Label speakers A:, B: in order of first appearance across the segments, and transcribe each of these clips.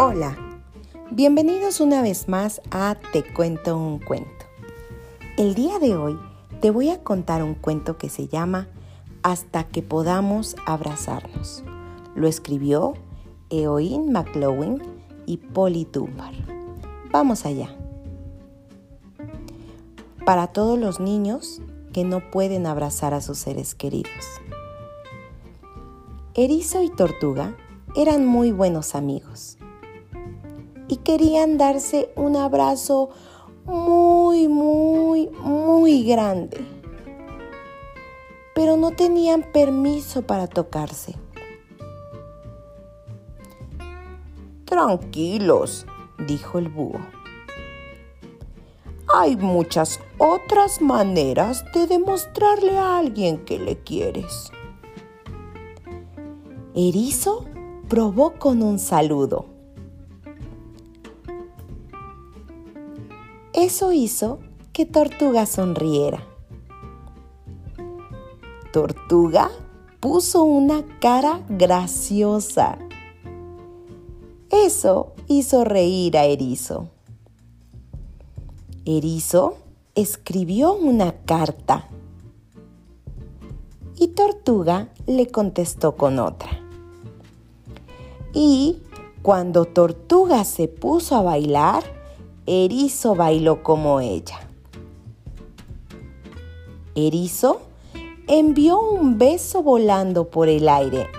A: Hola, bienvenidos una vez más a Te cuento un cuento. El día de hoy te voy a contar un cuento que se llama Hasta que podamos abrazarnos. Lo escribió Eoin McLowen y Polly Dunbar. Vamos allá. Para todos los niños que no pueden abrazar a sus seres queridos. Erizo y Tortuga eran muy buenos amigos y querían darse un abrazo muy, muy, muy grande. Pero no tenían permiso para tocarse.
B: Tranquilos, dijo el búho. Hay muchas otras maneras de demostrarle a alguien que le quieres.
A: Erizo probó con un saludo Eso hizo que Tortuga sonriera. Tortuga puso una cara graciosa. Eso hizo reír a Erizo. Erizo escribió una carta y Tortuga le contestó con otra. Y cuando Tortuga se puso a bailar, Erizo bailó como ella. Erizo envió un beso volando por el aire.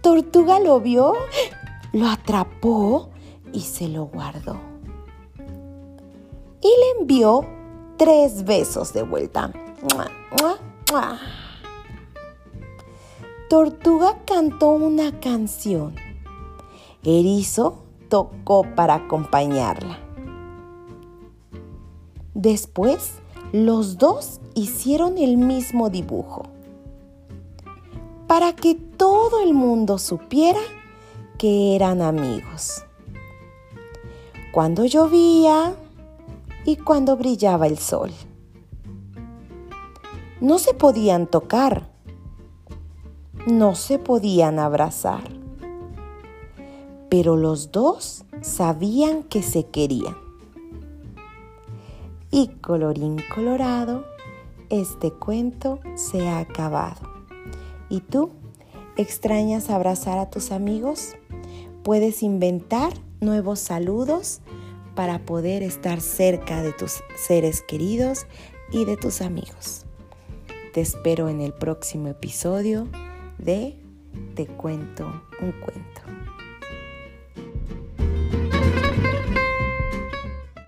A: Tortuga lo vio, lo atrapó y se lo guardó. Y le envió tres besos de vuelta. Tortuga cantó una canción. Erizo tocó para acompañarla. Después, los dos hicieron el mismo dibujo para que todo el mundo supiera que eran amigos. Cuando llovía y cuando brillaba el sol. No se podían tocar, no se podían abrazar pero los dos sabían que se querían. Y colorín colorado, este cuento se ha acabado. ¿Y tú? ¿Extrañas abrazar a tus amigos? Puedes inventar nuevos saludos para poder estar cerca de tus seres queridos y de tus amigos. Te espero en el próximo episodio de Te cuento un cuento.